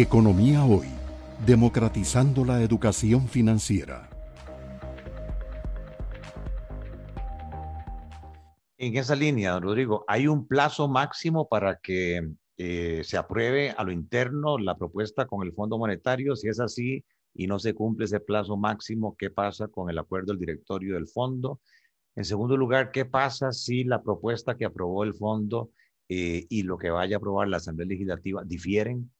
Economía Hoy, democratizando la educación financiera. En esa línea, Rodrigo, ¿hay un plazo máximo para que eh, se apruebe a lo interno la propuesta con el Fondo Monetario? Si es así y no se cumple ese plazo máximo, ¿qué pasa con el acuerdo del directorio del fondo? En segundo lugar, ¿qué pasa si la propuesta que aprobó el fondo eh, y lo que vaya a aprobar la Asamblea Legislativa difieren?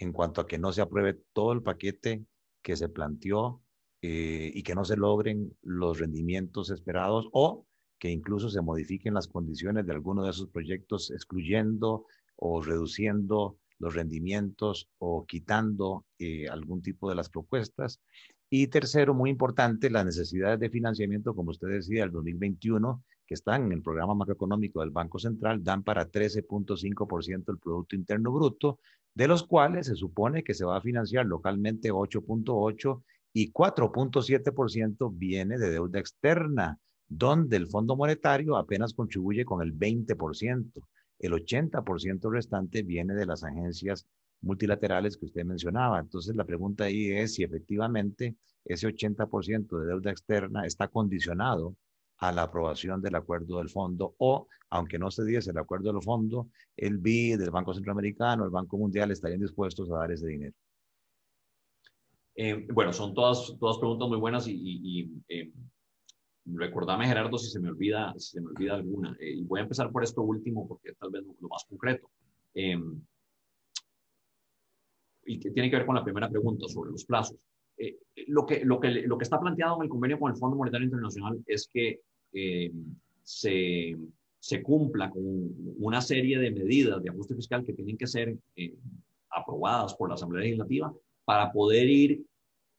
En cuanto a que no se apruebe todo el paquete que se planteó eh, y que no se logren los rendimientos esperados o que incluso se modifiquen las condiciones de alguno de esos proyectos, excluyendo o reduciendo los rendimientos o quitando eh, algún tipo de las propuestas. Y tercero, muy importante, las necesidades de financiamiento, como usted decía, el 2021, que están en el programa macroeconómico del Banco Central, dan para 13.5% del Producto Interno Bruto, de los cuales se supone que se va a financiar localmente 8.8 y 4.7% viene de deuda externa, donde el Fondo Monetario apenas contribuye con el 20%. El 80% restante viene de las agencias multilaterales que usted mencionaba. Entonces, la pregunta ahí es si efectivamente ese 80% de deuda externa está condicionado a la aprobación del acuerdo del fondo o, aunque no se diese el acuerdo del fondo, el BID, del Banco Centroamericano, el Banco Mundial estarían dispuestos a dar ese dinero. Eh, bueno, son todas, todas preguntas muy buenas y, y, eh, recordame, Gerardo, si se me olvida, si se me olvida alguna. Eh, y voy a empezar por esto último porque tal vez lo, más concreto. y que tiene que ver con la primera pregunta sobre los plazos. lo, que, lo, que, lo que está planteado en el convenio con el Fondo Monetario Internacional es que eh, se, cumpla con una serie de medidas de ajuste fiscal que tienen que ser eh, aprobadas por la Asamblea Legislativa para poder ir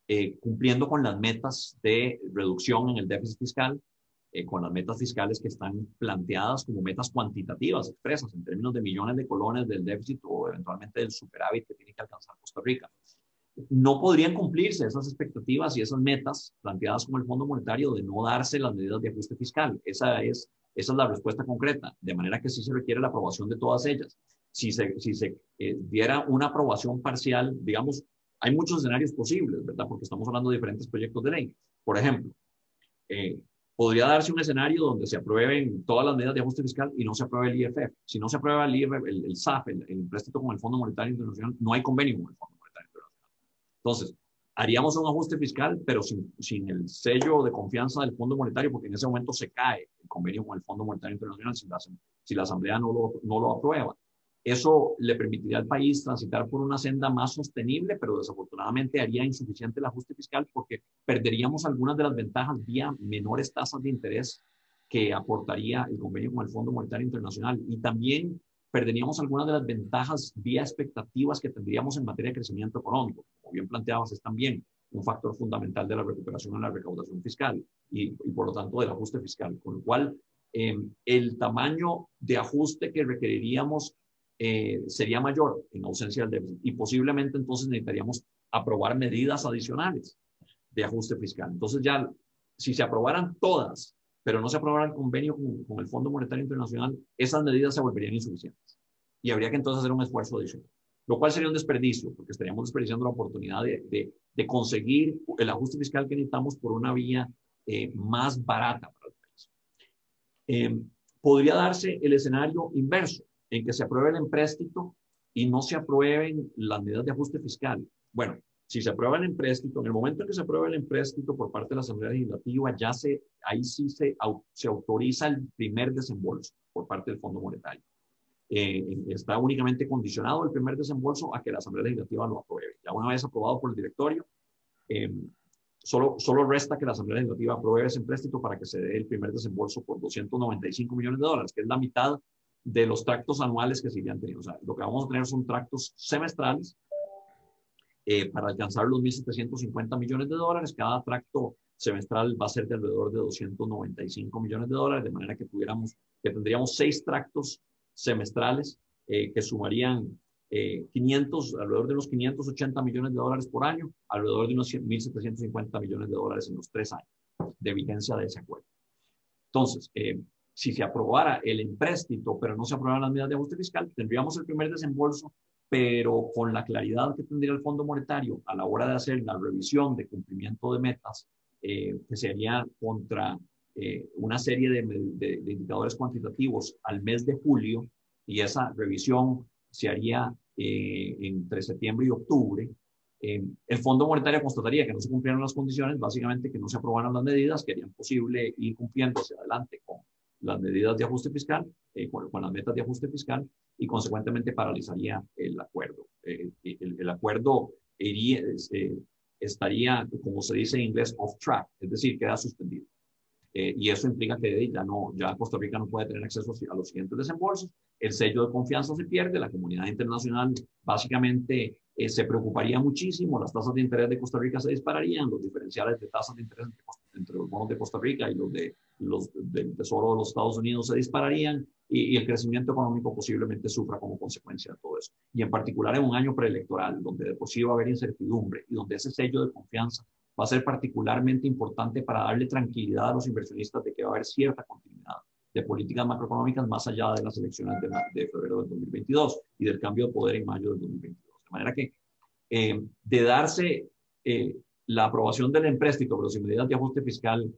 eh, cumpliendo con las metas de reducción en el déficit fiscal, con las metas fiscales que están planteadas como metas cuantitativas expresas en términos de millones de colones del déficit o eventualmente del superávit que tiene que alcanzar Costa Rica no podrían cumplirse esas expectativas y esas metas planteadas como el Fondo Monetario de no darse las medidas de ajuste fiscal. Esa es, esa es la respuesta concreta, de manera que sí se requiere la aprobación de todas ellas. Si se, si se eh, diera una aprobación parcial, digamos, hay muchos escenarios posibles, ¿verdad? Porque estamos hablando de diferentes proyectos de ley. Por ejemplo, eh, podría darse un escenario donde se aprueben todas las medidas de ajuste fiscal y no se apruebe el IFF. Si no se aprueba el IFF, el, el SAF, el, el, préstamo con el Fondo Monetario Internacional, no hay convenio con el Fondo entonces, haríamos un ajuste fiscal, pero sin, sin, el sello de confianza del Fondo Monetario, porque en ese momento se cae el convenio con el Fondo Monetario Internacional si la, si la Asamblea no lo, no lo aprueba. Eso le permitiría al país transitar por una senda más sostenible, pero desafortunadamente haría insuficiente el ajuste fiscal porque perderíamos algunas de las ventajas vía menores tasas de interés que aportaría el convenio con el Fondo Monetario Internacional y también perderíamos algunas de las ventajas vía expectativas que tendríamos en materia de crecimiento económico. Bien planteabas, es también un factor fundamental de la recuperación en la recaudación fiscal y, por lo tanto del ajuste fiscal, con lo cual em, el tamaño de ajuste que requeriríamos eh, sería mayor en ausencia del déficit y posiblemente entonces necesitaríamos aprobar medidas adicionales de ajuste fiscal. Entonces ya, si se aprobaran todas pero no se aprobara el convenio con, el Fondo Monetario Internacional, esas medidas se volverían insuficientes. Y habría que entonces hacer un esfuerzo adicional, lo cual sería un desperdicio, porque estaríamos desperdiciando la oportunidad de, de, conseguir el ajuste fiscal que necesitamos por una vía eh, más barata para el país. Em, podría darse el escenario inverso, en que se apruebe el empréstito y no se aprueben las medidas de ajuste fiscal. Bueno, si se aprueba el empréstito, en el momento en que se aprueba el empréstito por parte de la Asamblea Legislativa, ya se, ahí sí se, se autoriza el primer desembolso por parte del Fondo Monetario. Eh, está únicamente condicionado el primer desembolso a que la Asamblea Legislativa lo apruebe. Ya una vez aprobado por el directorio, eh, solo, solo resta que la Asamblea Legislativa apruebe ese empréstito para que se dé el primer desembolso por 295 millones de dólares, que es la mitad de los tractos anuales que se habían tenido. O sea, lo que vamos a tener son tractos semestrales eh, para alcanzar los 1.750 millones de dólares. Cada tracto semestral va a ser de alrededor de 295 millones de dólares, de manera que tuviéramos, que tendríamos seis tractos semestrales eh, que sumarían 500, eh, alrededor de unos 580 millones de dólares por año, alrededor de unos 1.750 millones de dólares en los tres años de vigencia de ese acuerdo. Entonces, si se aprobara el empréstito, pero no se aprobaran las medidas de ajuste fiscal, tendríamos el primer desembolso pero con la claridad que tendría el Fondo Monetario a la hora de hacer la revisión de cumplimiento de metas, eh, que sería contra eh, una serie de, de, indicadores cuantitativos al mes de julio, y esa revisión se haría eh, entre septiembre y octubre, el Fondo Monetario constataría que no se cumplieron las condiciones, básicamente que no se aprobaron las medidas que harían posible ir cumpliendo hacia adelante con las medidas de ajuste fiscal, con, con, las metas de ajuste fiscal, y consecuentemente paralizaría el acuerdo. Eh, el, acuerdo iría, eh, estaría, como se dice en inglés, off track, es decir, queda suspendido. Eh, y eso implica que ya, no, ya Costa Rica no puede tener acceso a los siguientes desembolsos, el sello de confianza se pierde, la comunidad internacional básicamente se preocuparía muchísimo, las tasas de interés de Costa Rica se dispararían, los diferenciales de tasas de interés entre, los bonos de Costa Rica y los, de, los del Tesoro de los Estados Unidos se dispararían, y, el crecimiento económico posiblemente sufra como consecuencia de todo eso. Y en particular en un año preelectoral, donde de por sí va a haber incertidumbre y donde ese sello de confianza va a ser particularmente importante para darle tranquilidad a los inversionistas de que va a haber cierta continuidad de políticas macroeconómicas más allá de las elecciones de, de febrero del 2022 y del cambio de poder en mayo del 2022. De manera que eh, de darse eh, la aprobación del empréstito, pero sin medidas de ajuste fiscal,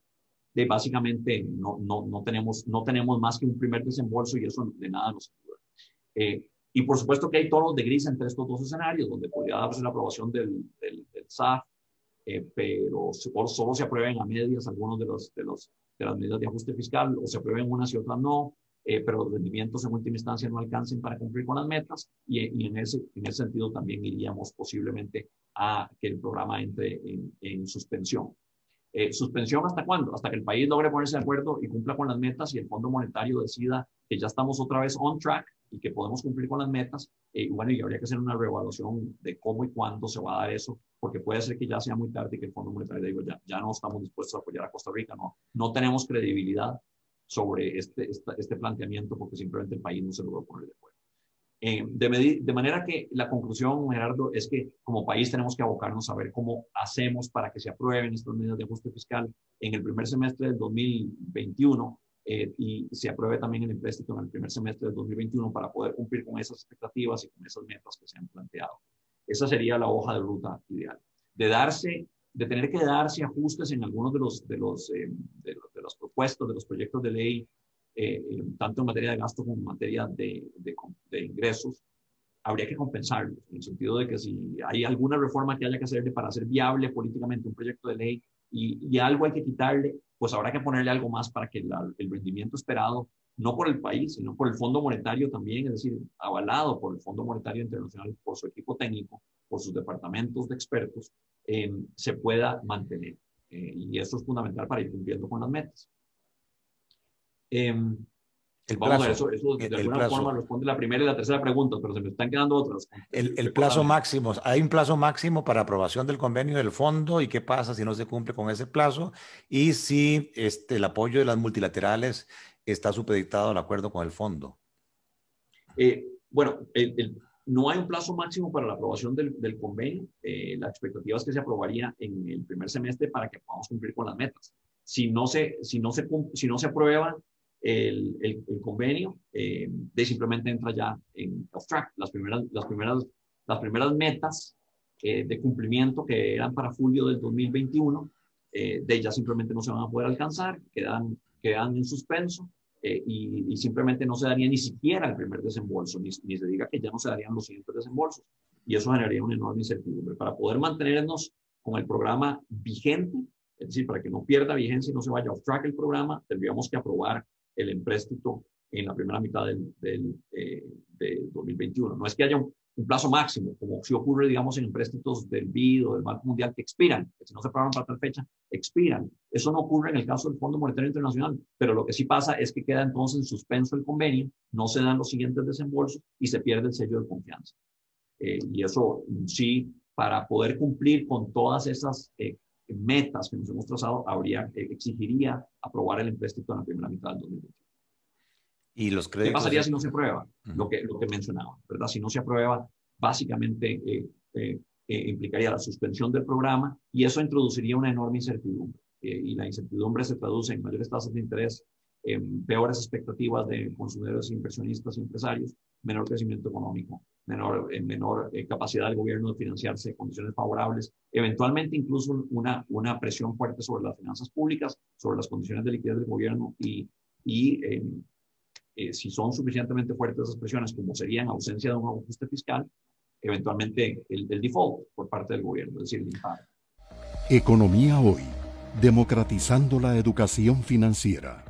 de básicamente no, no, no, tenemos, no tenemos más que un primer desembolso y eso de nada nos ayuda. Eh, y por supuesto que hay tonos de gris entre estos dos escenarios, donde podría darse la aprobación del, del, SAF, eh, pero solo se aprueben a medias algunos de, los, de, los, de las medidas de ajuste fiscal, o se aprueben unas y otras no, eh, pero los rendimientos en última instancia no alcancen para cumplir con las metas, y, en, ese, en ese sentido también iríamos posiblemente a que el programa entre en, en suspensión. Eh, ¿Suspensión hasta cuándo? Hasta que el país logre ponerse de acuerdo y cumpla con las metas y el Fondo Monetario decida que ya estamos otra vez on track y que podemos cumplir con las metas. Eh, bueno, y habría que hacer una reevaluación de cómo y cuándo se va a dar eso, porque puede ser que ya sea muy tarde y que el Fondo Monetario diga, ya, ya no estamos dispuestos a apoyar a Costa Rica, no, no tenemos credibilidad sobre este, este planteamiento porque simplemente el país no se logró poner de acuerdo. Eh, de, de, manera que la conclusión, Gerardo, es que como país tenemos que abocarnos a ver cómo hacemos para que se aprueben estas medidas de ajuste fiscal en el primer semestre del 2021 eh, y se apruebe también el empréstito en el primer semestre del 2021 para poder cumplir con esas expectativas y con esas metas que se han planteado. Esa sería la hoja de ruta ideal. De darse, de tener que darse ajustes en algunos de los, de los, eh, de, de los propuestos, de los proyectos de ley eh, tanto en materia de gasto como en materia de, de, ingresos, habría que compensarlos, en el sentido de que si hay alguna reforma que haya que hacerle para hacer viable políticamente un proyecto de ley y, y algo hay que quitarle, pues habrá que ponerle algo más para que el rendimiento esperado, no por el país, sino por el Fondo Monetario también, es decir, avalado por el Fondo Monetario Internacional, por su equipo técnico, por sus departamentos de expertos, eh, se pueda mantener. Eh, y eso es fundamental para ir cumpliendo con las metas. Em, el plazo, eso, eso de alguna forma responde la primera y la tercera pregunta, pero se me están quedando otras. El, el plazo máximo, hay un plazo máximo para aprobación del convenio del fondo y qué pasa si no se cumple con ese plazo y si este, el apoyo de las multilaterales está supeditado al acuerdo con el fondo. Eh, bueno, no hay un plazo máximo para la aprobación del, del convenio. Eh, la expectativa es que se aprobaría en el primer semestre para que podamos cumplir con las metas. Si no se, si no se, si no se aprueba el, el, convenio, eh, de simplemente entra ya en off track. Las primeras, las primeras, las primeras metas eh, de cumplimiento que eran para julio del 2021, eh, de ellas simplemente no se van a poder alcanzar, quedan, quedan en suspenso y, y, simplemente no se daría ni siquiera el primer desembolso, ni, ni se diga que ya no se darían los siguientes desembolsos. Y eso generaría una enorme incertidumbre. Para poder mantenernos con el programa vigente, es decir, para que no pierda vigencia y no se vaya off track el programa, tendríamos que aprobar el empréstito en la primera mitad del, del, 2021. Eh, no es que haya un, plazo máximo, como si ocurre, digamos, en empréstitos del BID o del Banco Mundial que expiran, que si no se programan para tal fecha, expiran. Eso no ocurre en el caso del Fondo Monetario Internacional, pero lo que sí pasa es que queda entonces en suspenso el convenio, no se dan los siguientes desembolsos y se pierde el sello de confianza. Eh, y eso sí, para poder cumplir con todas esas eh, metas que nos hemos trazado, habría, eh, exigiría aprobar el empréstito en la primera mitad del 2021. ¿Y los créditos? ¿Qué pasaría si no se aprueba? lo, que, lo que mencionaba, ¿verdad? Si no se aprueba, básicamente eh, eh, implicaría la suspensión del programa y eso introduciría una enorme incertidumbre. y la incertidumbre se traduce en mayores tasas de interés, en peores expectativas de consumidores, inversionistas, empresarios, menor crecimiento económico menor, menor capacidad del gobierno de financiarse condiciones favorables, eventualmente incluso una, una presión fuerte sobre las finanzas públicas, sobre las condiciones de liquidez del gobierno y, y si son suficientemente fuertes esas presiones, como sería en ausencia de un ajuste fiscal, eventualmente el, default por parte del gobierno, es decir, el impacto. Economía hoy, democratizando la educación financiera.